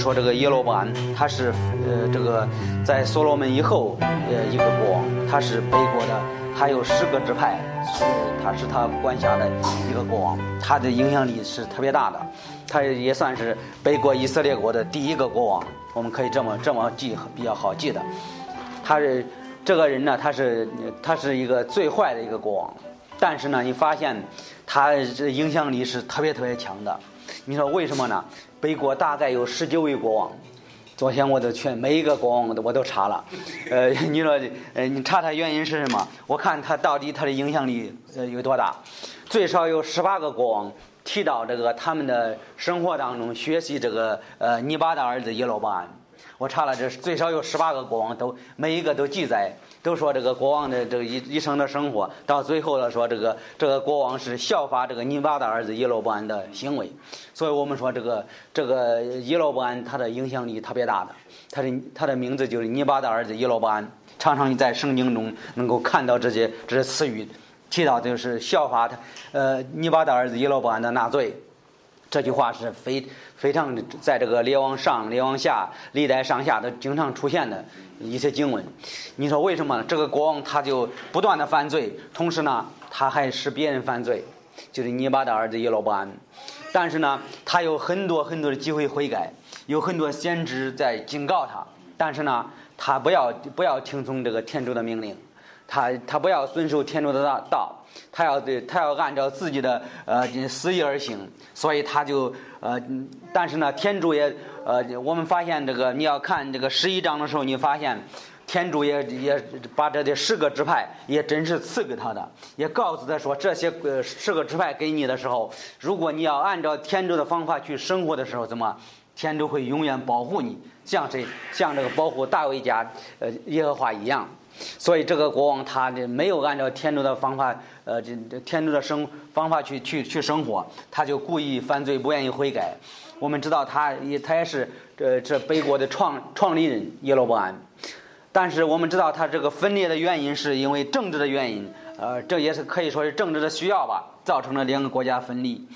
说这个耶罗伯安，他是呃这个在所罗门以后呃一个国王，他是北国的，他有十个支派，是他是他管辖的一个国王，他的影响力是特别大的，他也算是北国以色列国的第一个国王，我们可以这么这么记比较好记的。他是这个人呢，他是他是一个最坏的一个国王，但是呢，你发现他这影响力是特别特别强的。你说为什么呢？北国大概有十九位国王，昨天我都全每一个国王我都查了。呃，你说呃，你查他原因是什么？我看他到底他的影响力呃有多大？最少有十八个国王提到这个他们的生活当中学习这个呃尼巴的儿子耶罗巴。我查了，这最少有十八个国王，都每一个都记载，都说这个国王的这个一一生的生活，到最后了说这个这个国王是效法这个尼巴的儿子耶罗伯安的行为，所以我们说这个这个耶罗伯安他的影响力特别大的，他的他的名字就是尼巴的儿子耶罗伯安，常常你在圣经中能够看到这些这些词语，提到就是效法他呃尼巴的儿子耶罗伯安的纳罪。这句话是非非常在这个列王上、列王下、历代上下都经常出现的一些经文。你说为什么？这个国王他就不断的犯罪，同时呢，他还使别人犯罪，就是尼巴的儿子耶罗伯安。但是呢，他有很多很多的机会悔改，有很多先知在警告他。但是呢，他不要不要听从这个天主的命令，他他不要遵守天主的道。他要对，他要按照自己的呃私意而行，所以他就呃，但是呢，天主也呃，我们发现这个你要看这个十一章的时候，你发现天主也也把这的十个支派也真是赐给他的，也告诉他说这些呃十个支派给你的时候，如果你要按照天主的方法去生活的时候，怎么天主会永远保护你，像谁像这个保护大卫家呃耶和华一样。所以这个国王他这没有按照天主的方法，呃，这这天主的生方法去去去生活，他就故意犯罪，不愿意悔改。我们知道他也他也是这这北国的创创立人耶罗伯安，但是我们知道他这个分裂的原因是因为政治的原因，呃，这也是可以说是政治的需要吧，造成了两个国家分离。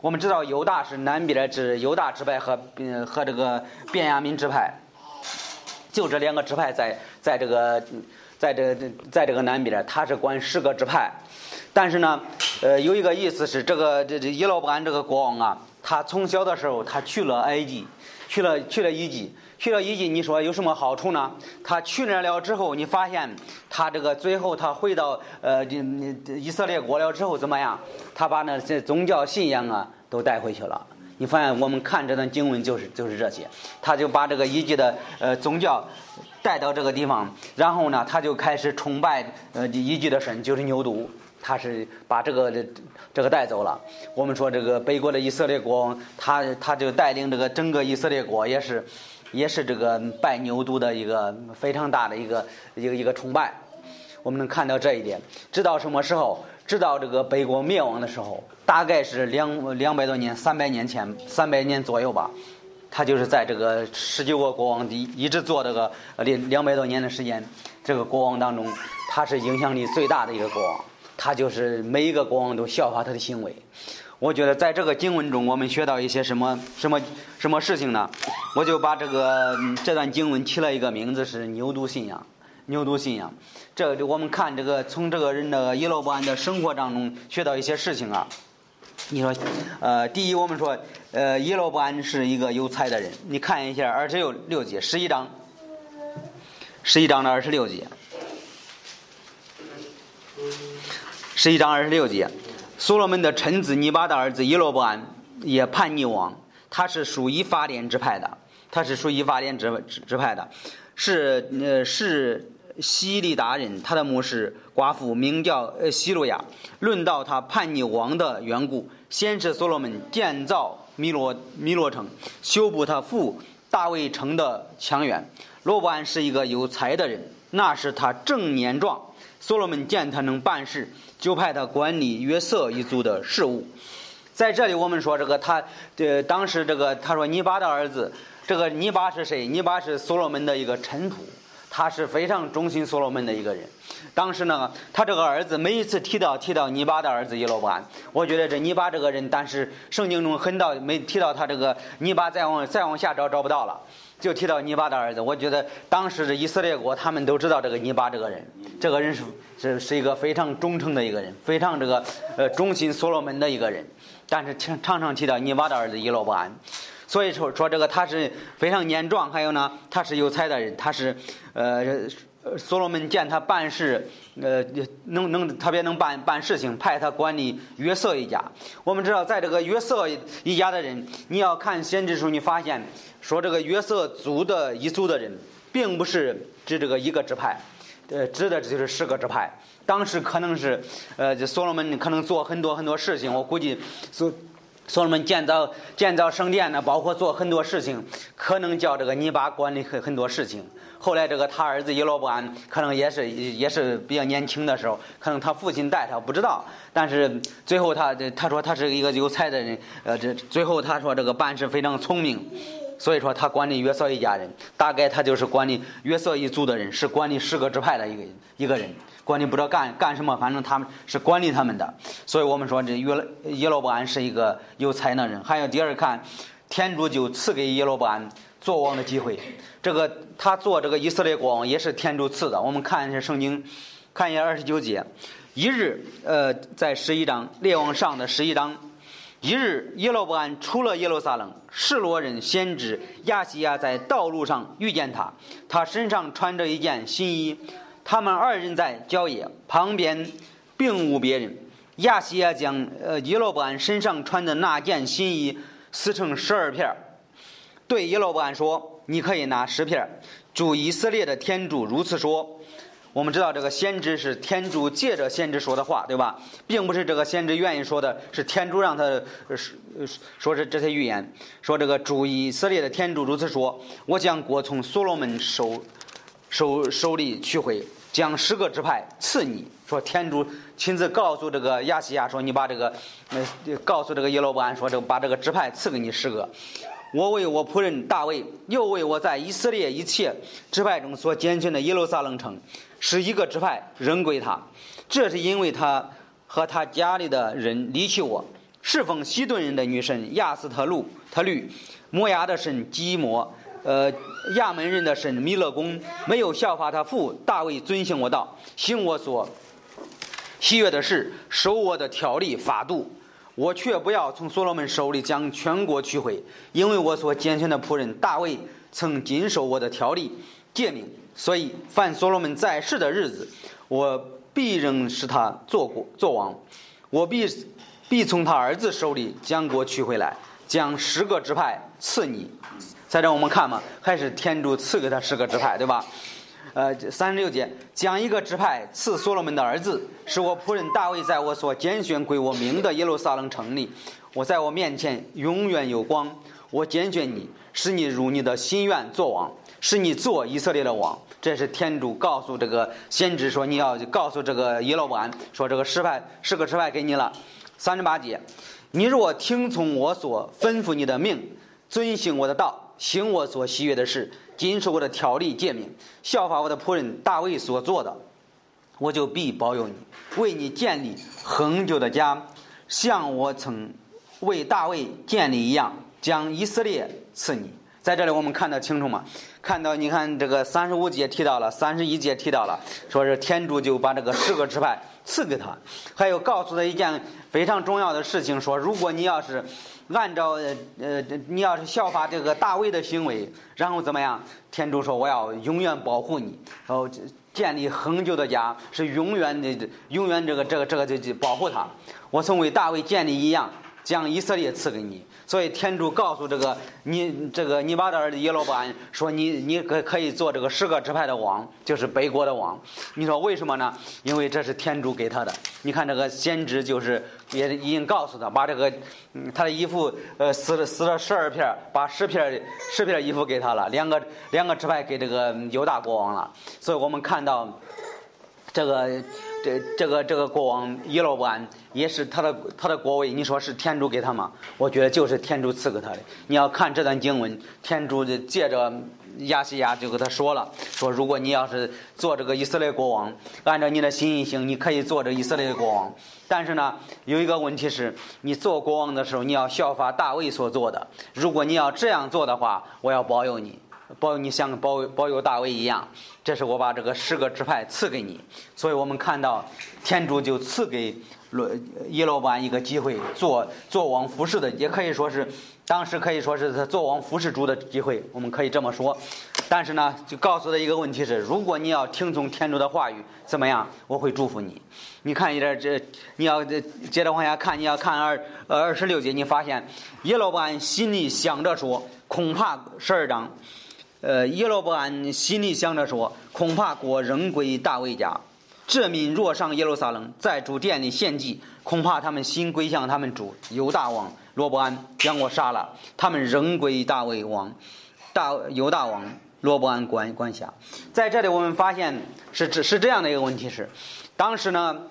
我们知道犹大是南边的支犹大支派和和这个便雅悯支派，就这两个支派在在这个。在这在这个南边，他是管十个支派，但是呢，呃，有一个意思是，这个这这伊罗布安这个国王啊，他从小的时候他去了埃及，去了去了伊及，去了伊及，你说有什么好处呢？他去那了之后，你发现他这个最后他回到呃以色列国了之后怎么样？他把那些宗教信仰啊都带回去了。你发现我们看这段经文就是就是这些，他就把这个伊及的呃宗教。带到这个地方，然后呢，他就开始崇拜呃一级的神，就是牛犊。他是把这个这个带走了。我们说这个北国的以色列国王，他他就带领这个整个以色列国，也是也是这个拜牛犊的一个非常大的一个一个一个崇拜。我们能看到这一点。直到什么时候？直到这个北国灭亡的时候，大概是两两百多年、三百年前、三百年左右吧。他就是在这个十九个国王一一直做这个两两百多年的时间，这个国王当中，他是影响力最大的一个国王。他就是每一个国王都效法他的行为。我觉得在这个经文中，我们学到一些什么什么什么事情呢？我就把这个这段经文起了一个名字是牛犊信仰。牛犊信仰，这我们看这个从这个人的耶罗伯安的生活当中学到一些事情啊。你说，呃，第一，我们说，呃，耶罗伯安是一个有才的人。你看一下二十六六节，十一章，十一章的二十六节，十一章二十六节，所罗门的臣子尼巴的儿子耶罗伯安也叛逆王，他是属于法典支派的，他是属于法典支支派的，是呃是。西利达人，他的母是寡妇，名叫呃西路亚。论到他叛逆王的缘故，先是所罗门建造米罗米罗城，修补他父大卫城的墙垣。罗伯安是一个有才的人，那是他正年壮。所罗门见他能办事，就派他管理约瑟一族的事务。在这里，我们说这个他，呃，当时这个他说尼巴的儿子，这个尼巴是谁？尼巴是所罗门的一个臣仆。他是非常忠心所罗门的一个人。当时呢，他这个儿子每一次提到提到尼巴的儿子耶罗伯安，我觉得这尼巴这个人，但是圣经中很到没提到他这个尼巴，再往再往下找找不到了，就提到尼巴的儿子。我觉得当时的以色列国他们都知道这个尼巴这个人，这个人是是是一个非常忠诚的一个人，非常这个呃忠心所罗门的一个人，但是常常常提到尼巴的儿子耶罗伯安。所以说说这个他是非常年壮，还有呢，他是有才的人，他是，呃，所罗门见他办事，呃，能能特别能办办事情，派他管理约瑟一家。我们知道，在这个约瑟一家的人，你要看先知书，你发现说这个约瑟族的一族的人，并不是指这个一个支派，呃，指的就是十个支派。当时可能是，呃，所罗门可能做很多很多事情，我估计所。所罗门建造建造圣殿呢，包括做很多事情，可能叫这个尼巴管理很很多事情。后来这个他儿子耶罗伯安可能也是也是比较年轻的时候，可能他父亲带他不知道。但是最后他他说他是一个有才的人，呃，这最后他说这个办事非常聪明，所以说他管理约瑟一家人，大概他就是管理约瑟一族的人，是管理十个支派的一个一个人。管理不知道干干什么，反正他们是管理他们的，所以我们说这约耶罗伯安是一个有才能人。还有第二看，天主就赐给耶罗伯安做王的机会。这个他做这个以色列国王也是天主赐的。我们看一下圣经，看一下二十九节。一日，呃，在十一章列王上的十一章，一日耶罗伯安出了耶路撒冷，示罗人先知亚西亚在道路上遇见他，他身上穿着一件新衣。他们二人在郊野旁边，并无别人。亚西亚将呃耶罗伯安身上穿的那件新衣撕成十二片对耶罗伯安说：“你可以拿十片主以色列的天主如此说。”我们知道这个先知是天主借着先知说的话，对吧？并不是这个先知愿意说的，是天主让他说说这这些预言。说这个主以色列的天主如此说：“我将国从所罗门手。”手手里取回，将十个支派赐你。说天主亲自告诉这个亚西亚说：“你把这个，呃，告诉这个耶罗伯安说，这把这个支派赐给你十个。我为我仆人大卫，又为我在以色列一切支派中所拣选的耶路撒冷城，使一个支派仍归他。这是因为他和他家里的人离弃我，侍奉西顿人的女神亚斯特路特律，摩押的神基摩。”呃，亚门人的神弥勒公没有效法他父大卫遵行我道，行我所喜悦的事，守我的条例法度。我却不要从所罗门手里将全国取回，因为我所拣选的仆人大卫曾谨守我的条例诫命，所以凡所罗门在世的日子，我必仍使他做国做王。我必必从他儿子手里将国取回来，将十个支派赐你。在这我们看嘛，还是天主赐给他十个支派，对吧？呃，三十六节，将一个支派赐所罗门的儿子，是我仆人大卫在我所拣选归我名的耶路撒冷城里，我在我面前永远有光。我拣选你，使你如你的心愿做王，使你做以色列的王。这是天主告诉这个先知说，你要告诉这个耶罗安说，这个十派十个支派给你了。三十八节，你若听从我所吩咐你的命，遵行我的道。行我所喜悦的事，谨守我的条例诫命，效法我的仆人大卫所做的，我就必保佑你，为你建立恒久的家，像我曾为大卫建立一样，将以色列赐你。在这里，我们看得清楚吗？看到，你看这个三十五节提到了，三十一节提到了，说是天主就把这个十个支派赐给他，还有告诉他一件非常重要的事情，说如果你要是。按照呃呃，你要是效法这个大卫的行为，然后怎么样？天主说：“我要永远保护你，然后建立恒久的家，是永远的，永远这个这个这个就就保护他。我曾为大卫建立一样。”将以色列赐给你，所以天主告诉这个你这个你把的儿子耶罗伯安说你你可可以做这个十个支派的王，就是北国的王。你说为什么呢？因为这是天主给他的。你看这个先知就是也已经告诉他，把这个嗯他的衣服呃撕了撕了十二片，把十片十片衣服给他了，两个两个支派给这个犹大国王了。所以我们看到。这个这这个这个国王耶罗伯安也是他的他的国位，你说是天主给他吗？我觉得就是天主赐给他的。你要看这段经文，天主借着亚西亚就跟他说了，说如果你要是做这个以色列国王，按照你的心意行，你可以做这以色列国王。但是呢，有一个问题是，你做国王的时候，你要效法大卫所做的。如果你要这样做的话，我要保佑你。保你像保保佑大卫一样，这是我把这个十个支派赐给你，所以我们看到天主就赐给罗耶罗班一个机会做做王服侍的，也可以说是当时可以说是他做王服侍主的机会，我们可以这么说。但是呢，就告诉他一个问题是：如果你要听从天主的话语，怎么样？我会祝福你。你看一点这，你要接着往下看，你要看二二十六节，你发现耶罗班心里想着说，恐怕十二章。呃，耶罗伯安心里想着说：“恐怕国仍归大卫家。这民若上耶路撒冷，在主殿里献祭，恐怕他们心归向他们主犹大王罗伯安，将我杀了。他们仍归大卫王，大犹大王罗伯安管管辖。在这里，我们发现是是是这样的一个问题：是当时呢。”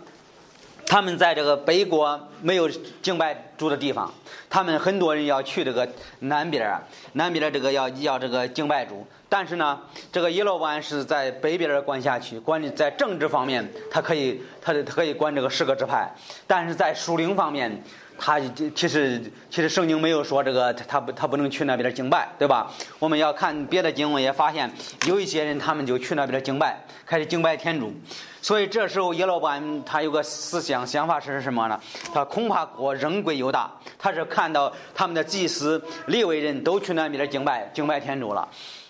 他们在这个北国没有敬拜主的地方，他们很多人要去这个南边儿，南边儿这个要要这个敬拜主。但是呢，这个耶罗湾是在北边的管辖区，管理在政治方面，他可以他他可以管这个十个支派，但是在属灵方面。他其实其实圣经没有说这个他不他不能去那边敬拜，对吧？我们要看别的经文也发现有一些人他们就去那边敬拜，开始敬拜天主。所以这时候耶老板他有个思想想法是什么呢？他恐怕国仍归犹大，他是看到他们的祭司利未人都去那边敬拜敬拜天主了。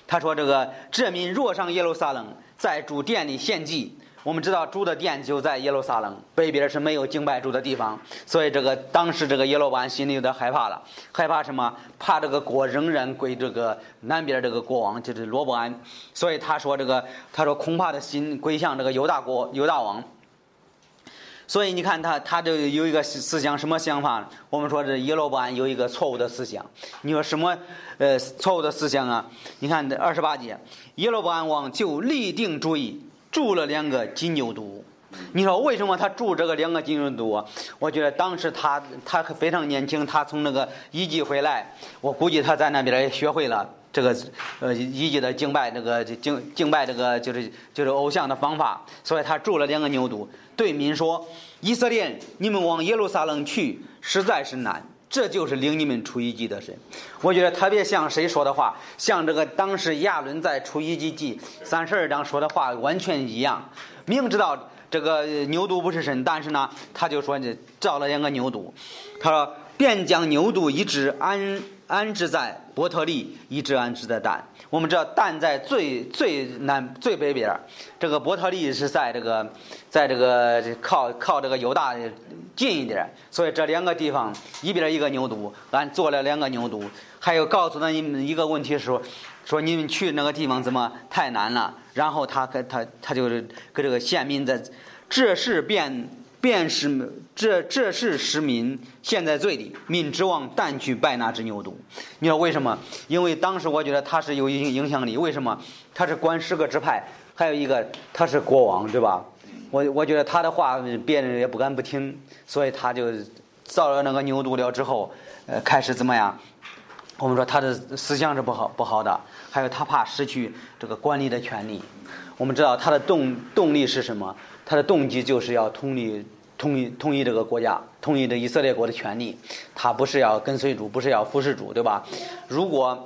他说这个这民若上耶路撒冷，在主殿里献祭。我们知道主的殿就在耶路撒冷北边是没有敬拜主的地方，所以这个当时这个耶罗班心里有点害怕了，害怕什么？怕这个国仍然归这个南边这个国王，就是罗伯安。所以他说这个，他说恐怕的心归向这个犹大国犹大王。所以你看他，他就有一个思想，什么想法？我们说这耶罗伯安有一个错误的思想。你说什么？呃，错误的思想啊？你看这二十八节，耶罗伯安王就立定主意。住了两个金牛犊，你说为什么他住这个两个金牛犊？我觉得当时他他非常年轻，他从那个遗迹回来，我估计他在那边也学会了这个呃遗迹的敬拜，这个敬敬拜这个就是就是偶像的方法，所以他住了两个牛犊，对民说：以色列，你们往耶路撒冷去，实在是难。这就是领你们出一级的神，我觉得特别像谁说的话，像这个当时亚伦在出一级记三十二章说的话完全一样。明知道这个牛犊不是神，但是呢，他就说你，造了两个牛犊，他说便将牛犊一只安安置在伯特利，一直安置在蛋。我们知道蛋在最最南最北边，这个伯特利是在这个在这个靠靠这个犹大近一点，所以这两个地方一边一个牛犊，俺做了两个牛犊，还有告诉他你们一个问题说，说你们去那个地方怎么太难了，然后他跟他他就是跟这个县民在，这事便。便是这这是实民现在罪的民指望但去拜那只牛犊，你说为什么？因为当时我觉得他是有影影响力，为什么？他是管十个支派，还有一个他是国王，对吧？我我觉得他的话别人也不敢不听，所以他就造了那个牛犊了之后，呃，开始怎么样？我们说他的思想是不好不好的，还有他怕失去这个管理的权利。我们知道他的动动力是什么？他的动机就是要统一、统一、统一这个国家，统一这以色列国的权利。他不是要跟随主，不是要服侍主，对吧？如果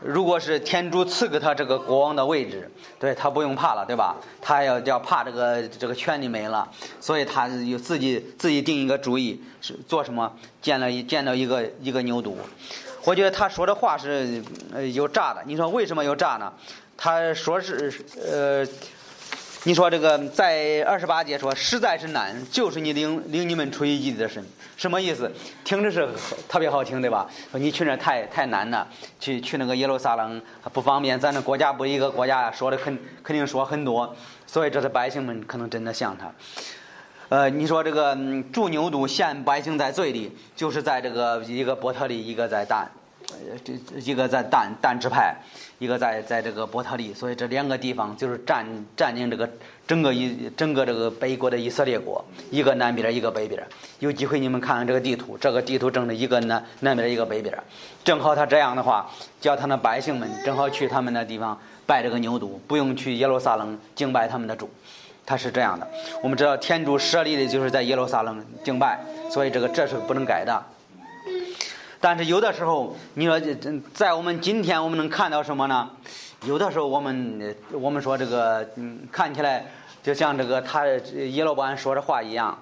如果是天主赐给他这个国王的位置，对他不用怕了，对吧？他要要怕这个这个权利没了，所以他有自己自己定一个主意，是做什么？建了一建了一个一个牛犊。我觉得他说的话是呃有诈的。你说为什么有诈呢？他说是呃。你说这个在二十八节说实在是难，就是你领领你们出埃及的神，什么意思？听着是特别好听，对吧？说你去那太太难了，去去那个耶路撒冷不方便，咱那国家不一个国家，说的肯肯定说很多，所以这是百姓们可能真的像他。呃，你说这个驻牛犊陷百姓在罪里，就是在这个一个伯特利，一个在但。呃，这一个在但但支派，一个在在这个伯特利，所以这两个地方就是占占领这个整个以整个这个北国的以色列国，一个南边，一个北边。有机会你们看看这个地图，这个地图正的一个南南边，一个北边，正好他这样的话，叫他的百姓们正好去他们那地方拜这个牛犊，不用去耶路撒冷敬拜他们的主。他是这样的，我们知道天主设立的就是在耶路撒冷敬拜，所以这个这是不能改的。但是有的时候，你说在我们今天，我们能看到什么呢？有的时候，我们我们说这个，嗯，看起来就像这个他耶罗伯安说的话一样，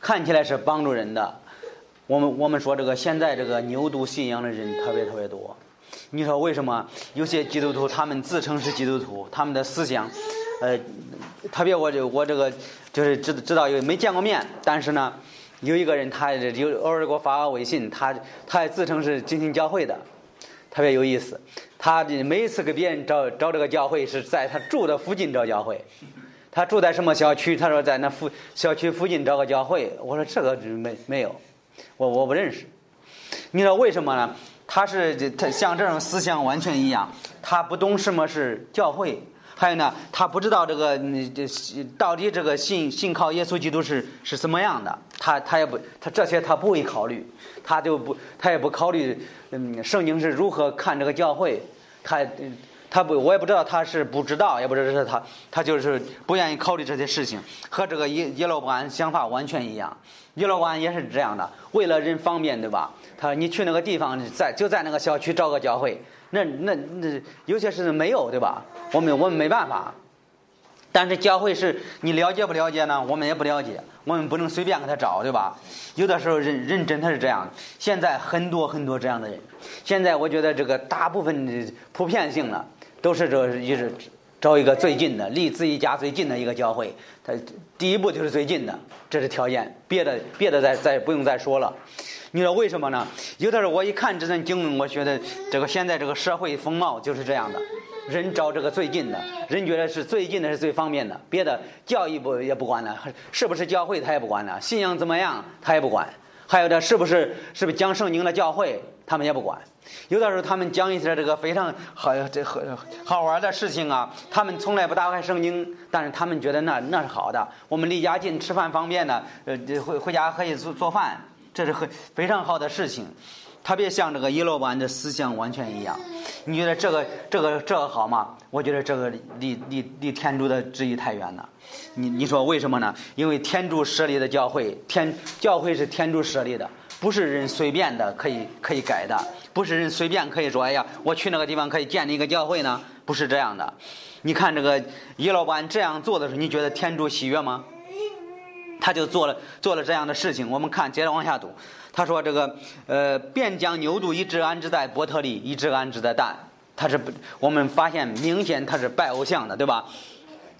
看起来是帮助人的。我们我们说这个现在这个牛犊信仰的人特别特别多。你说为什么有些基督徒他们自称是基督徒，他们的思想，呃，特别我这我这个就是知知道有没见过面，但是呢。有一个人，他有偶尔给我发个微信，他他自称是进行教会的，特别有意思。他每一次给别人找找这个教会，是在他住的附近找教会。他住在什么小区？他说在那附小区附近找个教会。我说这个没没有，我我不认识。你知道为什么呢？他是他像这种思想完全一样，他不懂什么是教会。还有呢，他不知道这个，这到底这个信信靠耶稣基督是是什么样的，他他也不，他这些他不会考虑，他就不，他也不考虑，嗯，圣经是如何看这个教会，他他不，我也不知道他是不知道，也不知道是他，他就是不愿意考虑这些事情，和这个耶耶罗伯安想法完全一样，耶罗伯安也是这样的，为了人方便，对吧？他你去那个地方，在就在那个小区找个教会。那那那有些事情没有对吧？我们我们没办法，但是教会是你了解不了解呢？我们也不了解，我们不能随便给他找对吧？有的时候人人真他是这样。现在很多很多这样的人，现在我觉得这个大部分的普遍性的都是这一是找一个最近的离自己家最近的一个教会，他第一步就是最近的，这是条件，别的别的再再不用再说了。你说为什么呢？有的时候我一看这段经文，我觉得这个现在这个社会风貌就是这样的，人找这个最近的，人觉得是最近的是最方便的，别的教育不也不管了，是不是教会他也不管了，信仰怎么样他也不管，还有这是不是是不是讲圣经的教会他们也不管。有的时候他们讲一些这个非常好这好好玩的事情啊，他们从来不打开圣经，但是他们觉得那那是好的，我们离家近，吃饭方便的，呃回回家可以做做饭。这是很非常好的事情，特别像这个耶罗班的思想完全一样。你觉得这个这个这个好吗？我觉得这个离离离天主的旨意太远了。你你说为什么呢？因为天主设立的教会，天教会是天主设立的，不是人随便的可以可以改的，不是人随便可以说哎呀，我去那个地方可以建立一个教会呢？不是这样的。你看这个耶罗班这样做的时候，你觉得天主喜悦吗？他就做了做了这样的事情。我们看，接着往下读。他说：“这个呃，便将牛犊一只安置在伯特利，一只安置在蛋。他是我们发现明显他是拜偶像的，对吧？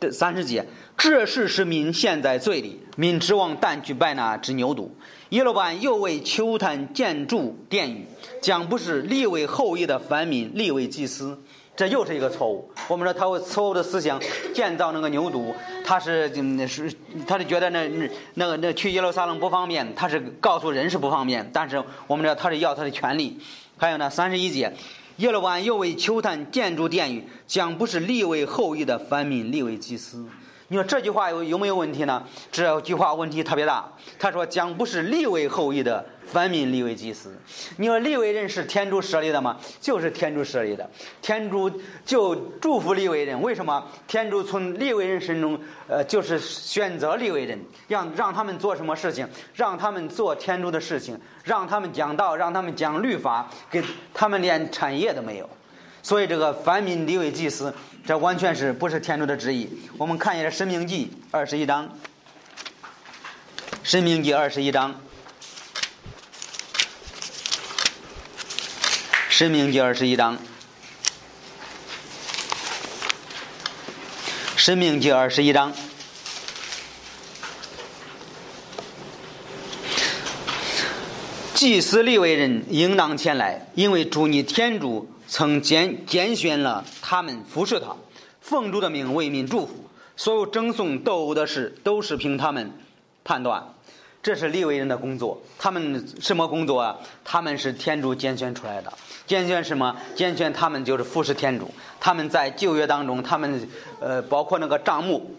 这三十节，这事是民陷在罪里，民指望蛋去拜那只牛犊。耶罗班又为丘坛建筑殿宇，将不是立为后裔的凡民立为祭司。”这又是一个错误。我们说他错误的思想建造那个牛犊，他是嗯是，他是觉得那那那个那去耶路撒冷不方便，他是告诉人是不方便。但是我们知道他是要他的权利。还有呢，三十一节，耶路安又为丘坛建筑殿宇，将不是立为后裔的凡民立为祭司。你说这句话有有没有问题呢？这句话问题特别大。他说将不是立为后裔的。凡民立为祭司，你说立为人是天主设立的吗？就是天主设立的，天主就祝福立为人。为什么？天主从立为人身中，呃，就是选择立为人，让让他们做什么事情？让他们做天主的事情，让他们讲道，让他们讲律法，给他们连产业都没有。所以这个凡民立为祭司，这完全是不是天主的旨意？我们看一下《申命记》二十一章，《申命记》二十一章。《申命记》二十一章，《申命记》二十一章，祭司立为人应当前来，因为主你天主曾拣拣选了他们服侍他，奉主的命为民祝福。所有赠送斗殴的事，都是凭他们判断。这是利未人的工作。他们什么工作啊？他们是天主拣选出来的。拣选什么？拣选他们就是服侍天主。他们在旧约当中，他们呃，包括那个账目，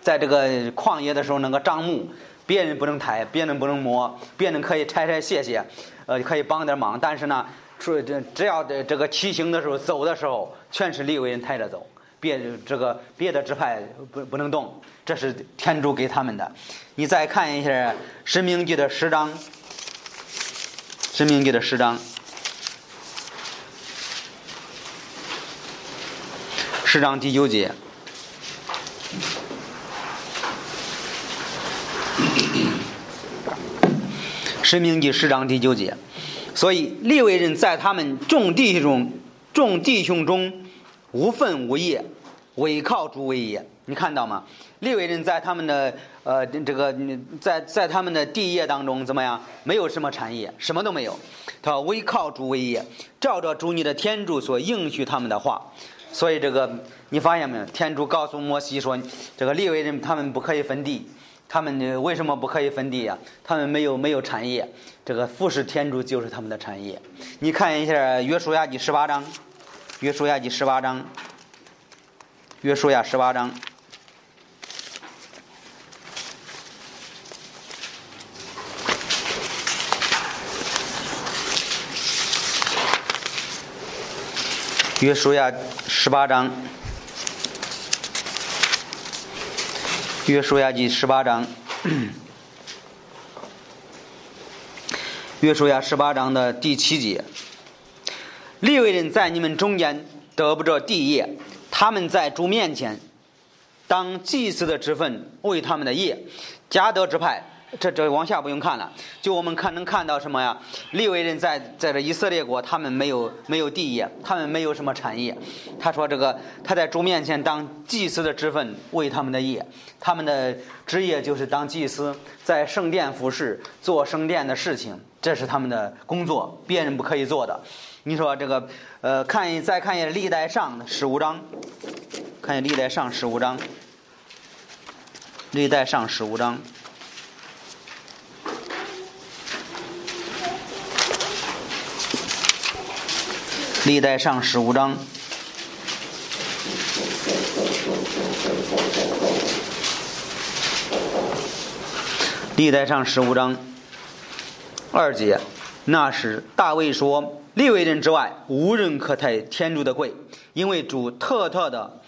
在这个旷野的时候，那个账目，别人不能抬，别人不能摸，别人可以拆拆卸卸，呃，可以帮点忙。但是呢，说这只要这这个骑行的时候，走的时候，全是利未人抬着走。别这个别的支派不不能动，这是天主给他们的。你再看一下《申命记》的十章，《申命记》的十章，十章第九节，《申命记》十章第九节。所以利未人在他们众弟兄众弟兄中。无分无业，唯靠主为业。你看到吗？利未人在他们的呃这个在在他们的地业当中怎么样？没有什么产业，什么都没有。他唯靠主为业，照着主你的天主所应许他们的话。所以这个你发现没有？天主告诉摩西说，这个利未人他们不可以分地。他们为什么不可以分地呀？他们没有没有产业。这个服侍天主就是他们的产业。你看一下约书亚记十八章。约书亚记十八章，约书亚十八章，约书亚十八章，约书亚记十八章，约书亚十八章的第七节。利未人在你们中间得不着地业，他们在主面前当祭司的职分为他们的业。加德之派，这这往下不用看了，就我们看能看到什么呀？利未人在在这以色列国，他们没有没有地业，他们没有什么产业。他说这个他在主面前当祭司的职分为他们的业，他们的职业就是当祭司，在圣殿服侍，做圣殿的事情，这是他们的工作，别人不可以做的。你说这个，呃，看再看一下历代上十五章，看历代上十五章，历代上十五章，历代上十五章，历代上十五章二节，那时大卫说。立位人之外，无人可抬天主的贵，因为主特特的，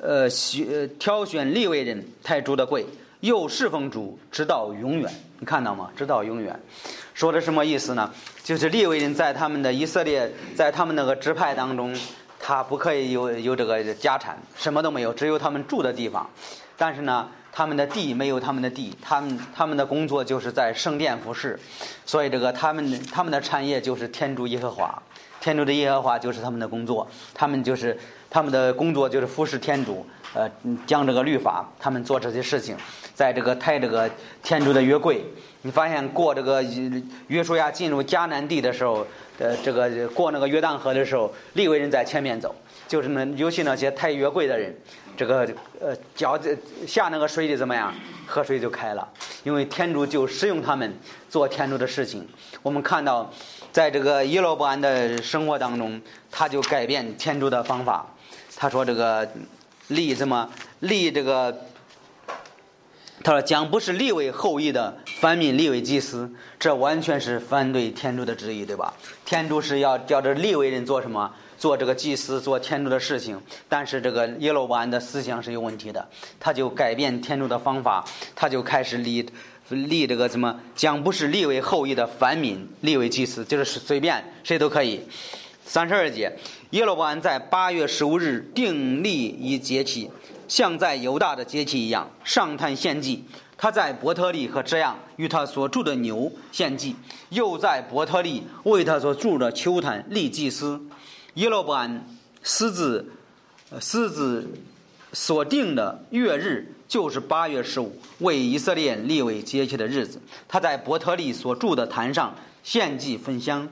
呃，选挑选立位人抬主的贵，又侍奉主直到永远。你看到吗？直到永远，说的什么意思呢？就是立位人在他们的以色列，在他们那个支派当中，他不可以有有这个家产，什么都没有，只有他们住的地方。但是呢？他们的地没有他们的地，他们他们的工作就是在圣殿服侍，所以这个他们他们的产业就是天主耶和华，天主的耶和华就是他们的工作，他们就是他们的工作就是服侍天主，呃，讲这个律法，他们做这些事情，在这个抬这个天主的约柜，你发现过这个约书亚进入迦南地的时候，呃，这个过那个约旦河的时候，利未人在前面走，就是那尤其那些抬约柜的人。这个呃，脚下那个水里怎么样？河水就开了，因为天主就使用他们做天主的事情。我们看到，在这个耶罗伯安的生活当中，他就改变天主的方法。他说：“这个立怎么立这个？他说将不是立为后裔的反民立为祭司，这完全是反对天主的旨意，对吧？天主是要叫这立为人做什么？”做这个祭司，做天主的事情，但是这个耶罗伯安的思想是有问题的，他就改变天主的方法，他就开始立立这个什么，将不是立为后裔的凡民立为祭司，就是随便谁都可以。三十二节，耶罗伯安在八月十五日定立一节期，像在犹大的节期一样上坛献祭。他在伯特利和这样与他所住的牛献祭，又在伯特利为他所住的丘坛立祭司。耶罗伯安私自私自所定的月日就是八月十五，为以色列立为节期的日子。他在伯特利所住的坛上献祭焚香，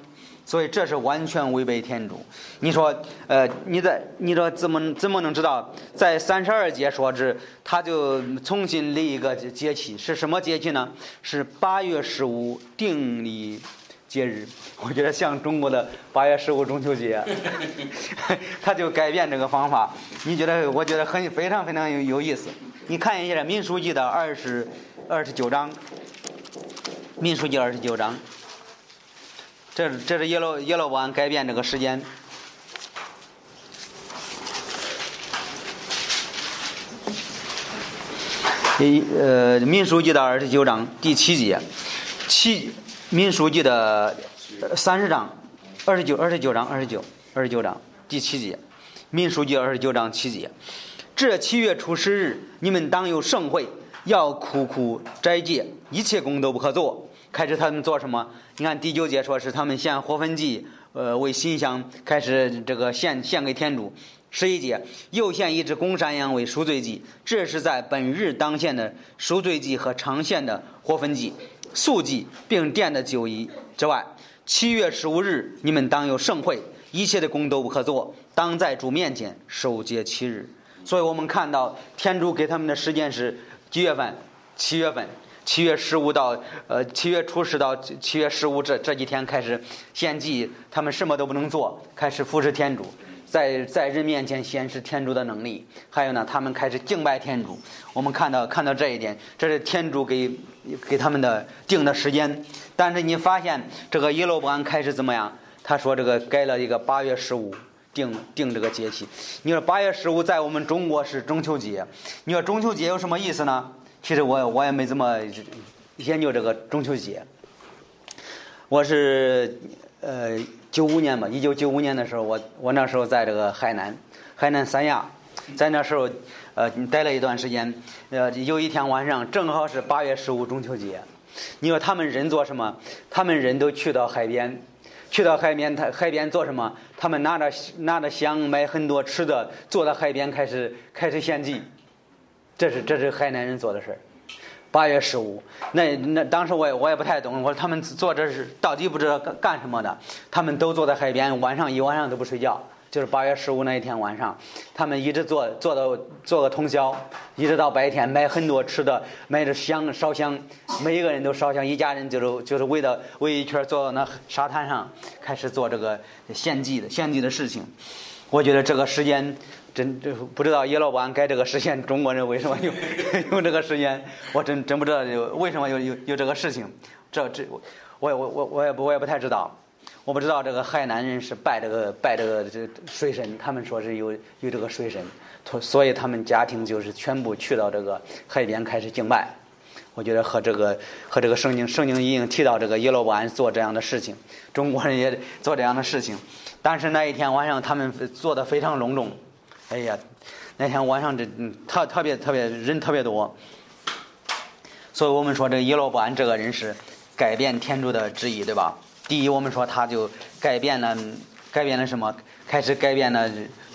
所以这是完全违背天主。你说，呃，你在你说怎么怎么能知道？在三十二节说是，他就重新立一个节气，是什么节气呢？是八月十五定立节日。我觉得像中国的八月十五中秋节，他就改变这个方法。你觉得？我觉得很非常非常有有意思。你看一下《民书记》的二十二十九章，《民书记》二十九章。这这是耶罗耶罗波安改变这个时间。一呃，民书记的二十九章第七节，七民书记的三十章，二十九二十九章二十九二十九章第七节，民书记二十九章七节，这七月初十日，你们当有盛会，要苦苦斋戒，一切工都不可做。开始他们做什么？你看第九节说是他们献活分祭，呃，为新香开始这个献献给天主。十一节又献一只公山羊为赎罪祭，这是在本日当献的赎罪祭和长献的活分祭、素祭，并奠的酒仪之外。七月十五日，你们当有盛会，一切的工都不可做，当在主面前守节七日。所以我们看到天主给他们的时间是几月份？七月份。七月十五到呃七月初十到七月十五这这几天开始献祭，他们什么都不能做，开始服侍天主，在在人面前显示天主的能力。还有呢，他们开始敬拜天主。我们看到看到这一点，这是天主给给他们的定的时间。但是你发现这个耶罗波安开始怎么样？他说这个改了一个八月十五定定这个节气。你说八月十五在我们中国是中秋节，你说中秋节有什么意思呢？其实我我也没怎么研究这个中秋节。我是呃九五年吧，一九九五年的时候，我我那时候在这个海南，海南三亚，在那时候呃待了一段时间。呃，有一天晚上正好是八月十五中秋节。你说他们人做什么？他们人都去到海边，去到海边，他海边做什么？他们拿着拿着香，买很多吃的，坐在海边开始开始献祭。这是这是海南人做的事。八月十五，那那当时我也我也不太懂，我说他们做这是到底不知道干干什么的。他们都坐在海边，晚上一晚上都不睡觉。就是八月十五那一天晚上，他们一直做做到做个通宵，一直到白天，买很多吃的，买着香烧香，每一个人都烧香，一家人就是就是围到围一圈坐到那沙滩上，开始做这个献祭的献祭的事情。我觉得这个时间。真这不知道叶老板改这个时间，中国人为什么有有 这个时间？我真真不知道有为什么有有有这个事情。这这我我我我也不我也不太知道。我不知道这个海南人是拜这个拜这个这水神，他们说是有有这个水神，所以他们家庭就是全部去到这个海边开始敬拜。我觉得和这个和这个圣经圣经已经提到这个耶罗安做这样的事情，中国人也做这样的事情。但是那一天晚上他们做的非常隆重。哎呀，那天晚上这特特别特别人特别多，所以我们说这耶罗伯安这个人是改变天主的旨意，对吧？第一，我们说他就改变了改变了什么？开始改变了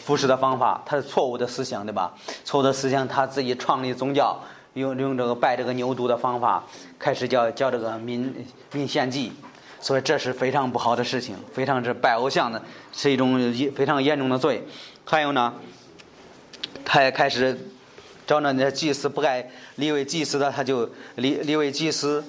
服侍的方法，他是错误的思想，对吧？错误的思想，他自己创立宗教，用用这个拜这个牛犊的方法，开始叫叫这个民民献祭，所以这是非常不好的事情，非常是拜偶像的，是一种非常严重的罪。还有呢？他也开始找那些祭司不该立为祭司的，他就立立为祭司。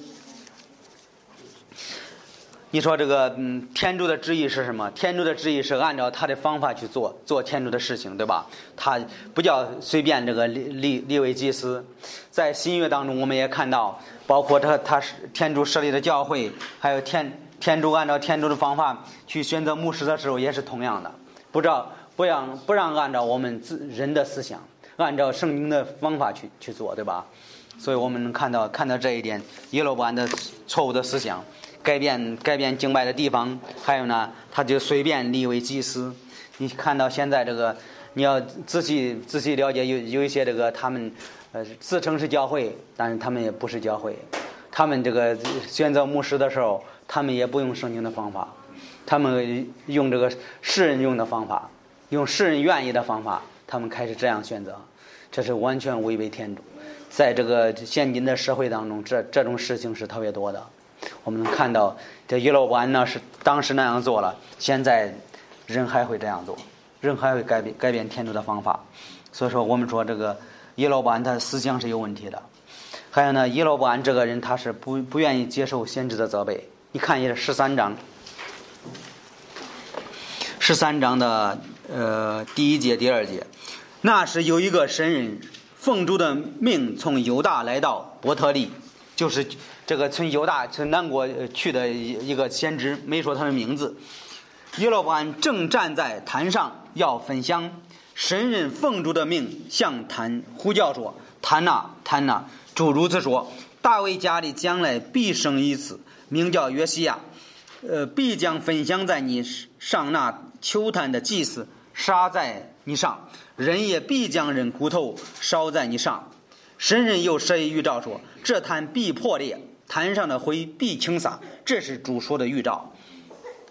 你说这个嗯，天主的旨意是什么？天主的旨意是按照他的方法去做做天主的事情，对吧？他不叫随便这个立立立为祭司。在新约当中，我们也看到，包括他他是天主设立的教会，还有天天主按照天主的方法去选择牧师的时候，也是同样的，不知道。不让不让按照我们自人的思想，按照圣经的方法去去做，对吧？所以我们能看到看到这一点，耶罗波安的错误的思想，改变改变敬拜的地方，还有呢，他就随便立为祭司。你看到现在这个，你要仔细仔细了解，有有一些这个他们呃自称是教会，但是他们也不是教会。他们这个选择牧师的时候，他们也不用圣经的方法，他们用这个世人用的方法。用世人愿意的方法，他们开始这样选择，这是完全违背天主。在这个现今的社会当中，这这种事情是特别多的。我们能看到这耶罗伯安呢是当时那样做了，现在人还会这样做，人还会改变改变天主的方法。所以说，我们说这个耶罗伯安他的思想是有问题的。还有呢，耶罗伯安这个人他是不不愿意接受先知的责备。你看一下十三章，十三章的呃第一节、第二节，那时有一个神人奉主的命从犹大来到伯特利，就是这个从犹大从南国去的一个先知，没说他的名字。耶罗伯安正站在坛上要分享，神人奉主的命向坛呼叫说：“坛呐，坛呐！”主如此说：“大卫家里将来必生一子，名叫约西亚，呃，必将分享在你上那秋坛的祭司杀在你上，人也必将人骨头烧在你上。神人又设一预兆说：这坛必破裂，坛上的灰必倾洒。这是主说的预兆。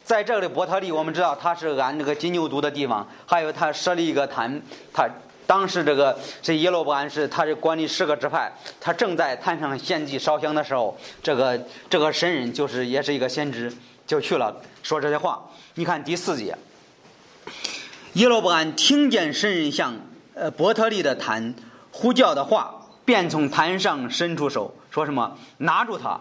在这里伯特利，我们知道他是按那个金牛犊的地方，还有他设立一个坛，他。”当时这个是耶罗伯安是他是管理十个支派，他正在坛上献祭烧香的时候，这个这个神人就是也是一个先知，就去了说这些话。你看第四节，耶罗伯安听见神人向呃伯特利的坛呼叫的话，便从坛上伸出手，说什么拿住他。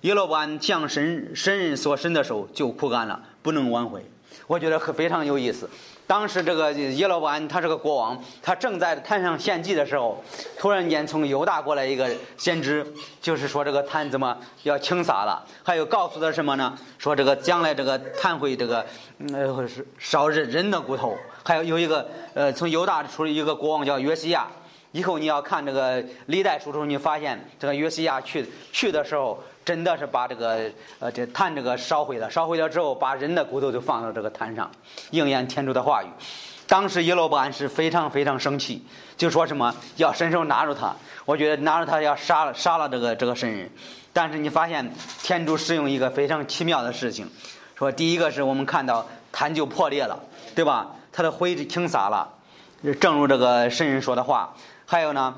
耶罗伯安向神神人所伸的手就枯干了，不能挽回。我觉得非常有意思。当时这个耶罗伯安他是个国王，他正在坛上献祭的时候，突然间从犹大过来一个先知，就是说这个坛怎么要倾洒了，还有告诉他什么呢？说这个将来这个坛会这个呃烧人人的骨头，还有有一个呃从犹大出了一个国王叫约西亚。以后你要看这个历代书中，你发现这个约西亚去去的时候。真的是把这个呃这坛这个烧毁了，烧毁了之后，把人的骨头就放到这个坛上，应验天主的话语。当时耶罗伯安是非常非常生气，就说什么要伸手拿住他。我觉得拿着他要杀了杀了这个这个神人。但是你发现天主使用一个非常奇妙的事情，说第一个是我们看到坛就破裂了，对吧？他的灰就倾洒了，正如这个神人说的话。还有呢。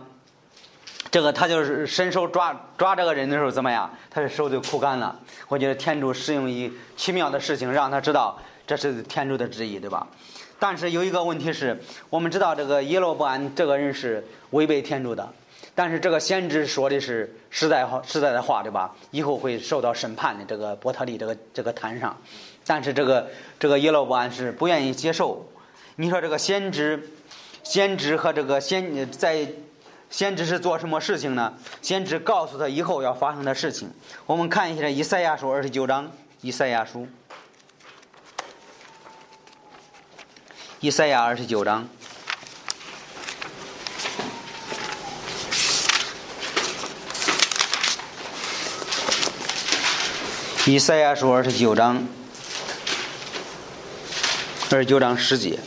这个他就是伸手抓抓这个人的时候怎么样？他的手就枯干了。我觉得天主使用一奇妙的事情，让他知道这是天主的旨意，对吧？但是有一个问题是，我们知道这个耶罗伯安这个人是违背天主的，但是这个先知说的是实在话实在的话，对吧？以后会受到审判的。这个伯特利这个这个坛上，但是这个这个耶罗伯安是不愿意接受。你说这个先知，先知和这个先在。先知是做什么事情呢？先知告诉他以后要发生的事情。我们看一下《以赛亚书》二十九章，《以赛亚书》，《以赛亚》二十九章，《以赛亚书》二十九章，二十九章十节。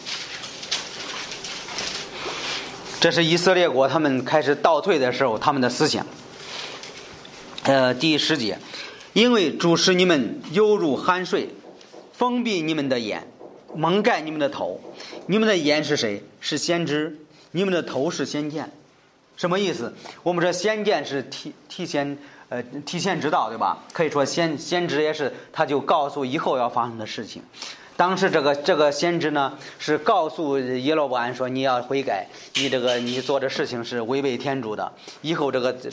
这是以色列国他们开始倒退的时候，他们的思想。呃，第十节，因为主使你们犹如酣睡，封闭你们的眼，蒙盖你们的头。你们的眼是谁？是先知。你们的头是先见。什么意思？我们说先见是提提前呃提前知道，对吧？可以说先先知也是，他就告诉以后要发生的事情。当时这个这个先知呢，是告诉耶罗伯安说：“你要悔改，你这个你做的事情是违背天主的，以后这个这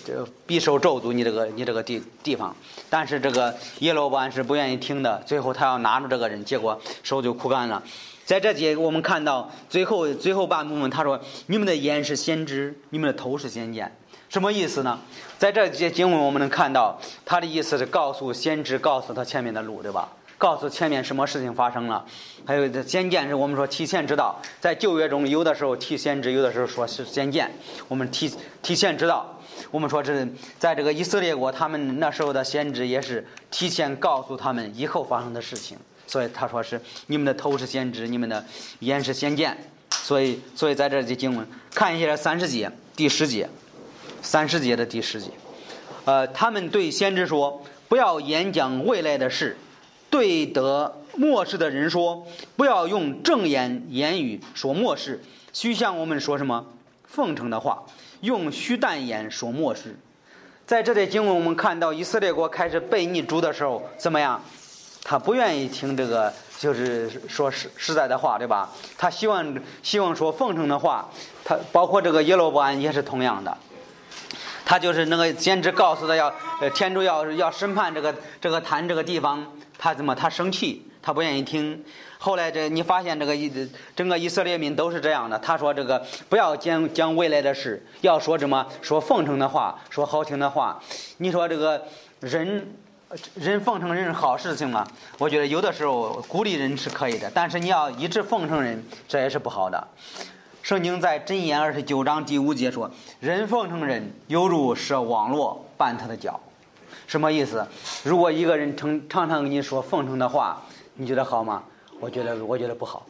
必受咒诅。你这个你这个地地方。”但是这个耶罗伯安是不愿意听的，最后他要拿住这个人，结果手就枯干了。在这节我们看到最后最后半部分，他说：“你们的眼是先知，你们的头是先见。”什么意思呢？在这节经文我们能看到，他的意思是告诉先知，告诉他前面的路，对吧？告诉前面什么事情发生了，还有先见是我们说提前知道，在旧约中有的时候提先知，有的时候说是先见，我们提提前知道。我们说是在这个以色列国，他们那时候的先知也是提前告诉他们以后发生的事情，所以他说是你们的头是先知，你们的眼是先见。所以，所以在这节经文看一下三十节第十节，三十节的第十节，呃，他们对先知说，不要演讲未来的事。对得末世的人说：“不要用正言言语说末世，须向我们说什么奉承的话；用虚淡言说末世。在这里经文我们看到以色列国开始背逆主的时候怎么样？他不愿意听这个，就是说实实在的话，对吧？他希望希望说奉承的话，他包括这个耶罗伯安也是同样的。他就是那个先知告诉他要，天主要要审判这个这个坛这个地方，他怎么他生气，他不愿意听。后来这你发现这个以整个以色列民都是这样的。他说这个不要讲讲未来的事，要说什么说奉承的话，说好听的话。你说这个人人奉承人是好事情吗？我觉得有的时候鼓励人是可以的，但是你要一直奉承人，这也是不好的。圣经在箴言二十九章第五节说：“人奉承人，犹如设网络绊他的脚。”什么意思？如果一个人常常常跟你说奉承的话，你觉得好吗？我觉得，我觉得不好。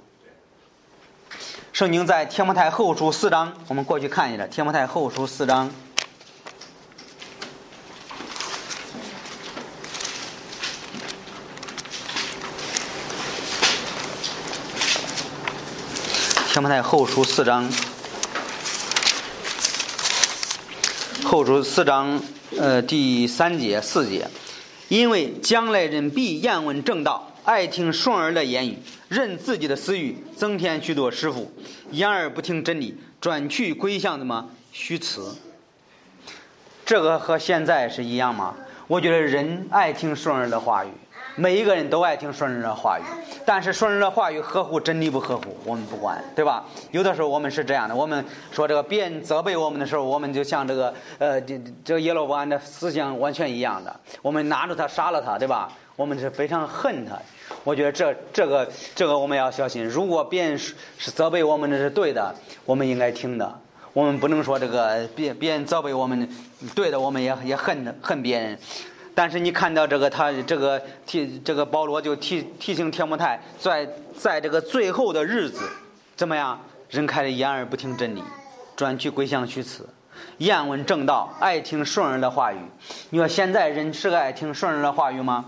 圣经在天摩太后书四章，我们过去看一下。天摩太后书四章，天摩太后书四章，后书四章，呃，第三节、四节，因为将来人必厌闻正道。爱听顺儿的言语，任自己的私欲增添许多师傅，言而不听真理，转去归向什么虚词。这个和现在是一样吗？我觉得人爱听顺儿的话语，每一个人都爱听顺人的话语，但是顺人的话语合乎真理不合乎，我们不管，对吧？有的时候我们是这样的，我们说这个别人责备我们的时候，我们就像这个呃这这耶罗伯安的思想完全一样的，我们拿着他杀了他，对吧？我们是非常恨他。我觉得这这个这个我们要小心。如果别人是是责备我们的是对的，我们应该听的。我们不能说这个别别人责备我们对的，我们也也恨恨别人。但是你看到这个他这个提这个保罗就提提醒天摩太，在在这个最后的日子怎么样？人开了言而不听真理，转去归向虚词，厌闻正道，爱听顺人的话语。你说现在人是爱听顺人的话语吗？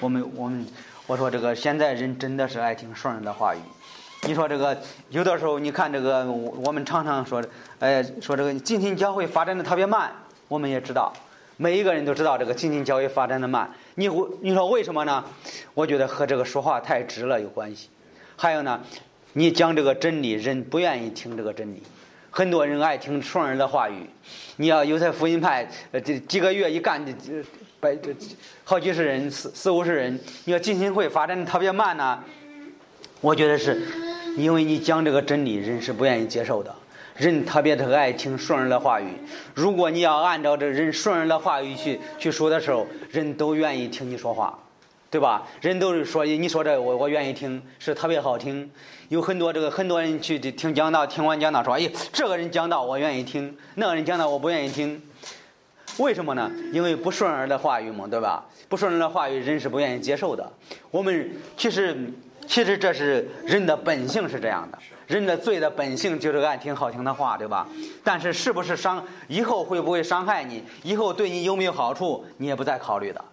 我们我们。我说这个现在人真的是爱听顺人的话语。你说这个有的时候，你看这个我们常常说，哎，说这个近亲教会发展的特别慢。我们也知道，每一个人都知道这个近亲教会发展的慢。你你说为什么呢？我觉得和这个说话太直了有关系。还有呢，你讲这个真理，人不愿意听这个真理。很多人爱听顺人的话语。你要有些福音派，呃，这几个月一干就。百这好几十人，四四五十人，你要进信会发展的特别慢呢。我觉得是，因为你讲这个真理，人是不愿意接受的。人特别特爱听顺人的话语。如果你要按照这人顺人的话语去去说的时候，人都愿意听你说话，对吧？人都是说你说这我我愿意听，是特别好听。有很多这个很多人去听讲道，听完讲道说，哎，这个人讲道我愿意听，那个人讲道我不愿意听。为什么呢？因为不顺耳的话语嘛，对吧？不顺耳的话语，人是不愿意接受的。我们其实，其实这是人的本性是这样的。人的罪的本性就是爱听好听的话，对吧？但是是不是伤，以后会不会伤害你，以后对你有没有好处，你也不再考虑的。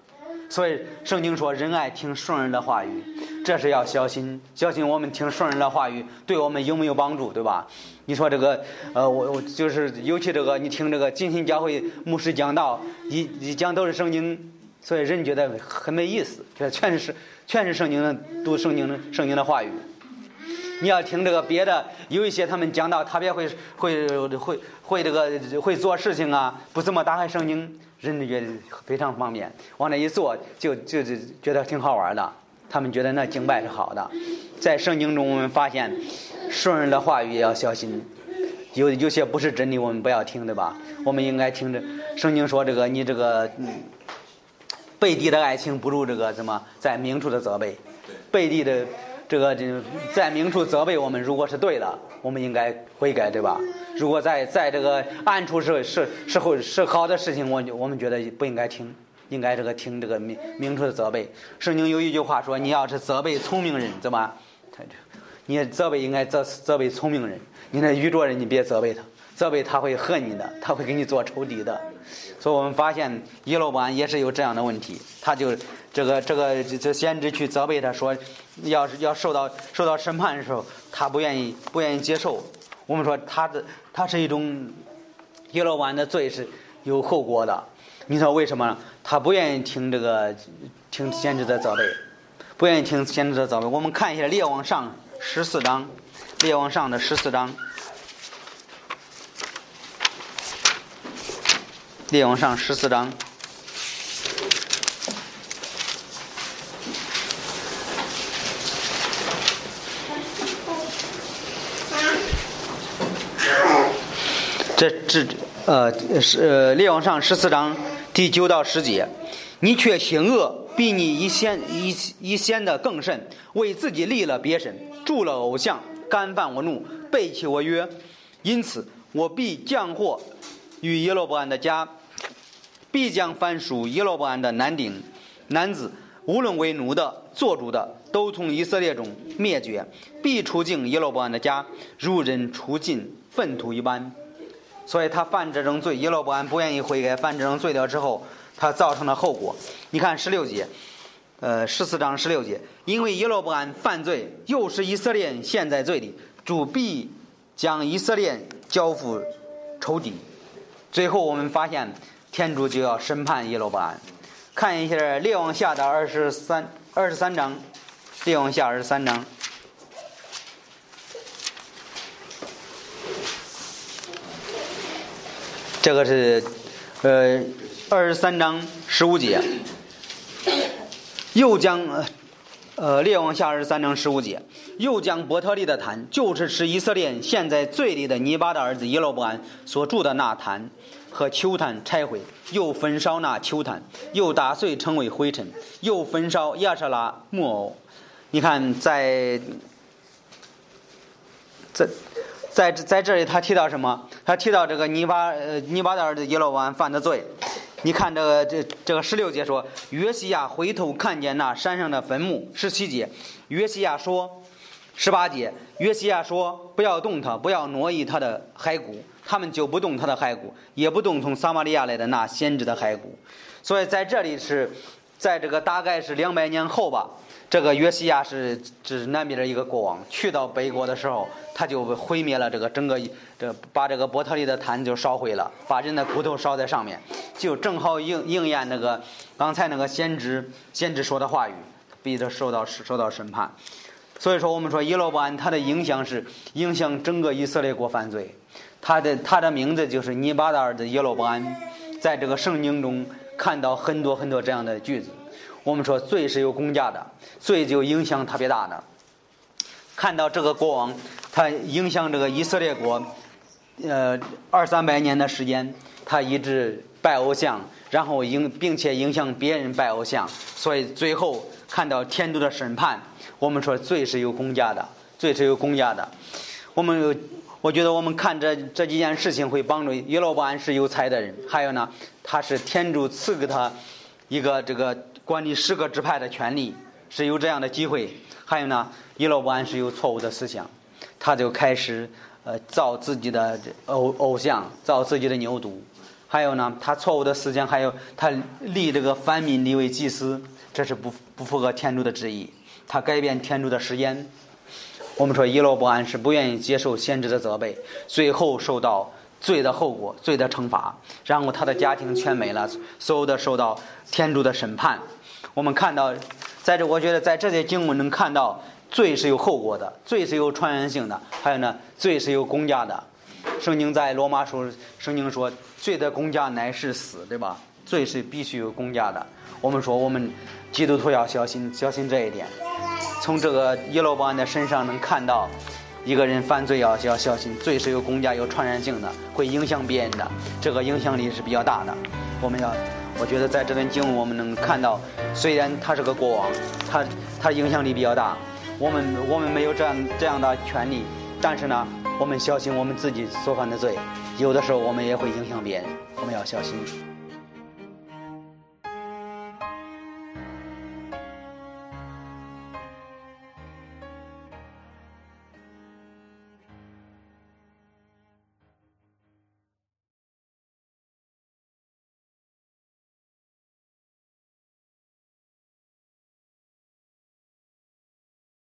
所以圣经说，人爱听顺人的话语，这是要小心，小心我们听顺人的话语对我们有没有帮助，对吧？你说这个，呃，我我就是尤其这个，你听这个金星教会牧师讲道，一一讲都是圣经，所以人觉得很没意思，觉得全是全是圣经的读圣经的圣经的话语。你要听这个别的，有一些他们讲到特别会会会会这个会做事情啊，不怎么打开圣经。人觉得非常方便，往那一坐就就就觉得挺好玩的。他们觉得那敬拜是好的。在圣经中，我们发现顺人的话语也要小心，有有些不是真理，我们不要听，对吧？我们应该听着圣经说这个，你这个背地的爱情不如这个怎么在明处的责备，背地的。这个在明处责备我们，如果是对的，我们应该悔改，对吧？如果在在这个暗处是是是会是好的事情，我我们觉得不应该听，应该这个听这个明明处的责备。圣经有一句话说：“你要是责备聪明人，怎么？他这你责备应该责责备聪明人，你那愚拙人你别责备他，责备他会恨你的，他会给你做仇敌的。”所以我们发现耶罗班也是有这样的问题，他就这个这个这先知去责备他说，要是要受到受到审判的时候，他不愿意不愿意接受。我们说他的他是一种耶罗班的罪是有后果的。你说为什么呢？他不愿意听这个听先知的责备，不愿意听先知的责备。我们看一下《列王上》十四章，《列王上》的十四章，《列王上》十四章。这这呃是呃列王上十四章第九到十节，你却行恶，比你一先一一先的更甚，为自己立了别神，铸了偶像，干犯我怒，背弃我约，因此我必降祸与耶罗伯安的家，必将凡属耶罗伯安的男丁男子，无论为奴的做主的，都从以色列中灭绝，必出境耶罗伯安的家，如人出尽粪土一般。所以他犯这种罪，耶罗伯安不愿意悔改，犯这种罪了之后，他造成的后果。你看十六节，呃，十四章十六节，因为耶罗伯安犯罪，又是以色列陷在罪里，主必将以色列交付仇敌。最后我们发现，天主就要审判耶罗伯安。看一下列王下的二十三二十三章，列王下二十三章。这个是，呃，二十三章十五节，又将，呃，列王下二十三章十五节，又将伯特利的坛，就是使以色列现在罪里的尼巴的儿子耶罗伯安所住的那坛和丘坛拆毁，又焚烧那丘坛，又打碎成为灰尘，又焚烧亚舍拉木偶。你看，在。在在在这里，他提到什么？他提到这个尼巴呃尼巴的儿子耶罗安犯的罪。你看这个这这个十六节说，约西亚回头看见那山上的坟墓。十七节，约西亚说，十八节，约西亚说，不要动他，不要挪移他的骸骨。他们就不动他的骸骨，也不动从撒玛利亚来的那先知的骸骨。所以在这里是，在这个大概是两百年后吧。这个约西亚是是南边的一个国王，去到北国的时候，他就毁灭了这个整个，这把这个伯特利的坛就烧毁了，把人的骨头烧在上面，就正好应应验那个刚才那个先知先知说的话语，逼着受到受到审判。所以说，我们说耶罗伯安他的影响是影响整个以色列国犯罪，他的他的名字就是尼巴的儿子耶罗伯安，在这个圣经中看到很多很多这样的句子。我们说罪是有公价的，罪就影响特别大的。看到这个国王，他影响这个以色列国，呃，二三百年的时间，他一直拜偶像，然后影并且影响别人拜偶像，所以最后看到天主的审判，我们说罪是有公价的，罪是有公价的。我们我觉得我们看这这几件事情会帮助耶罗伯安是有才的人，还有呢，他是天主赐给他一个这个。管理十个支派的权利是有这样的机会，还有呢，耶罗伯安是有错误的思想，他就开始呃造自己的偶偶像，造自己的牛犊，还有呢，他错误的思想，还有他立这个反民立为祭司，这是不不符合天主的旨意，他改变天主的时间。我们说耶罗伯安是不愿意接受先知的责备，最后受到。罪的后果，罪的惩罚，然后他的家庭全没了，所有的受到天主的审判。我们看到，在这，我觉得在这些经文能看到，罪是有后果的，罪是有传染性的，还有呢，罪是有公价的。圣经在罗马书，圣经说，罪的公价乃是死，对吧？罪是必须有公价的。我们说，我们基督徒要小心，小心这一点。从这个耶罗伯安的身上能看到。一个人犯罪要要小心，罪是有公家有传染性的，会影响别人的，这个影响力是比较大的。我们要，我觉得在这段经文我们能看到，虽然他是个国王，他他影响力比较大，我们我们没有这样这样的权利，但是呢，我们小心我们自己所犯的罪，有的时候我们也会影响别人，我们要小心。